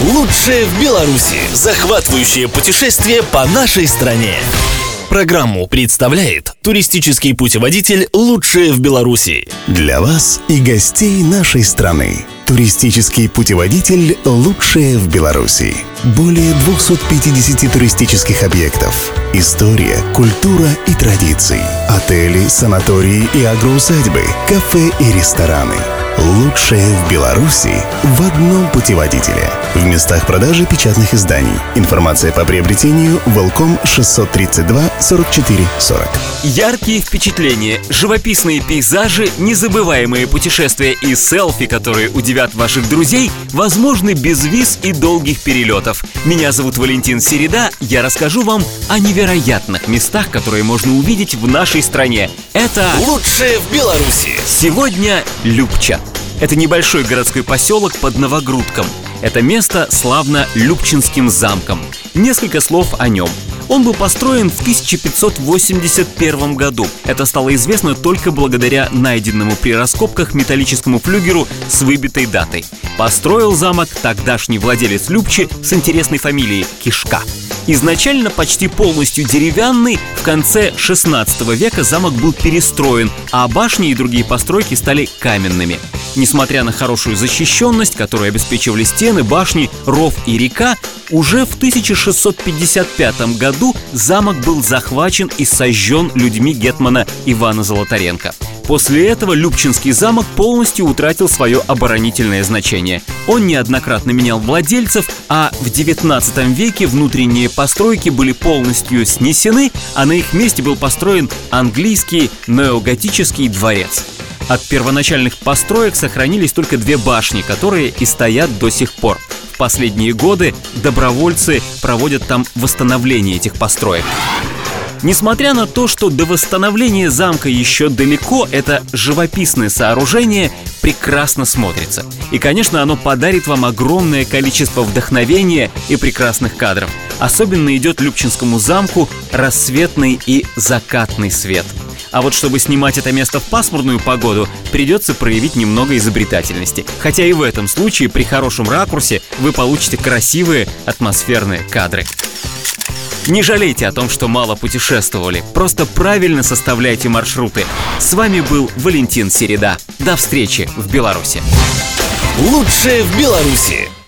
Лучшее в Беларуси. Захватывающее путешествие по нашей стране. Программу представляет туристический путеводитель «Лучшее в Беларуси». Для вас и гостей нашей страны. Туристический путеводитель «Лучшее в Беларуси». Более 250 туристических объектов. История, культура и традиции. Отели, санатории и агроусадьбы, кафе и рестораны – Лучшее в Беларуси в одном путеводителе. В местах продажи печатных изданий. Информация по приобретению Волком 632 44 40. Яркие впечатления, живописные пейзажи, незабываемые путешествия и селфи, которые удивят ваших друзей, возможны без виз и долгих перелетов. Меня зовут Валентин Середа, я расскажу вам о невероятных местах, которые можно увидеть в нашей стране. Это... Лучшее в Беларуси! Сегодня Любча. Это небольшой городской поселок под Новогрудком. Это место славно Любчинским замком. Несколько слов о нем. Он был построен в 1581 году. Это стало известно только благодаря найденному при раскопках металлическому флюгеру с выбитой датой. Построил замок тогдашний владелец Любчи с интересной фамилией Кишка. Изначально почти полностью деревянный, в конце 16 века замок был перестроен, а башни и другие постройки стали каменными. Несмотря на хорошую защищенность, которую обеспечивали стены, башни, ров и река, уже в 1655 году замок был захвачен и сожжен людьми гетмана Ивана Золотаренко. После этого Любчинский замок полностью утратил свое оборонительное значение. Он неоднократно менял владельцев, а в 19 веке внутренние постройки были полностью снесены, а на их месте был построен английский неоготический дворец. От первоначальных построек сохранились только две башни, которые и стоят до сих пор. В последние годы добровольцы проводят там восстановление этих построек. Несмотря на то, что до восстановления замка еще далеко, это живописное сооружение прекрасно смотрится. И, конечно, оно подарит вам огромное количество вдохновения и прекрасных кадров. Особенно идет Любчинскому замку рассветный и закатный свет. А вот чтобы снимать это место в пасмурную погоду, придется проявить немного изобретательности. Хотя и в этом случае при хорошем ракурсе вы получите красивые атмосферные кадры. Не жалейте о том, что мало путешествовали. Просто правильно составляйте маршруты. С вами был Валентин Середа. До встречи в Беларуси. Лучшее в Беларуси!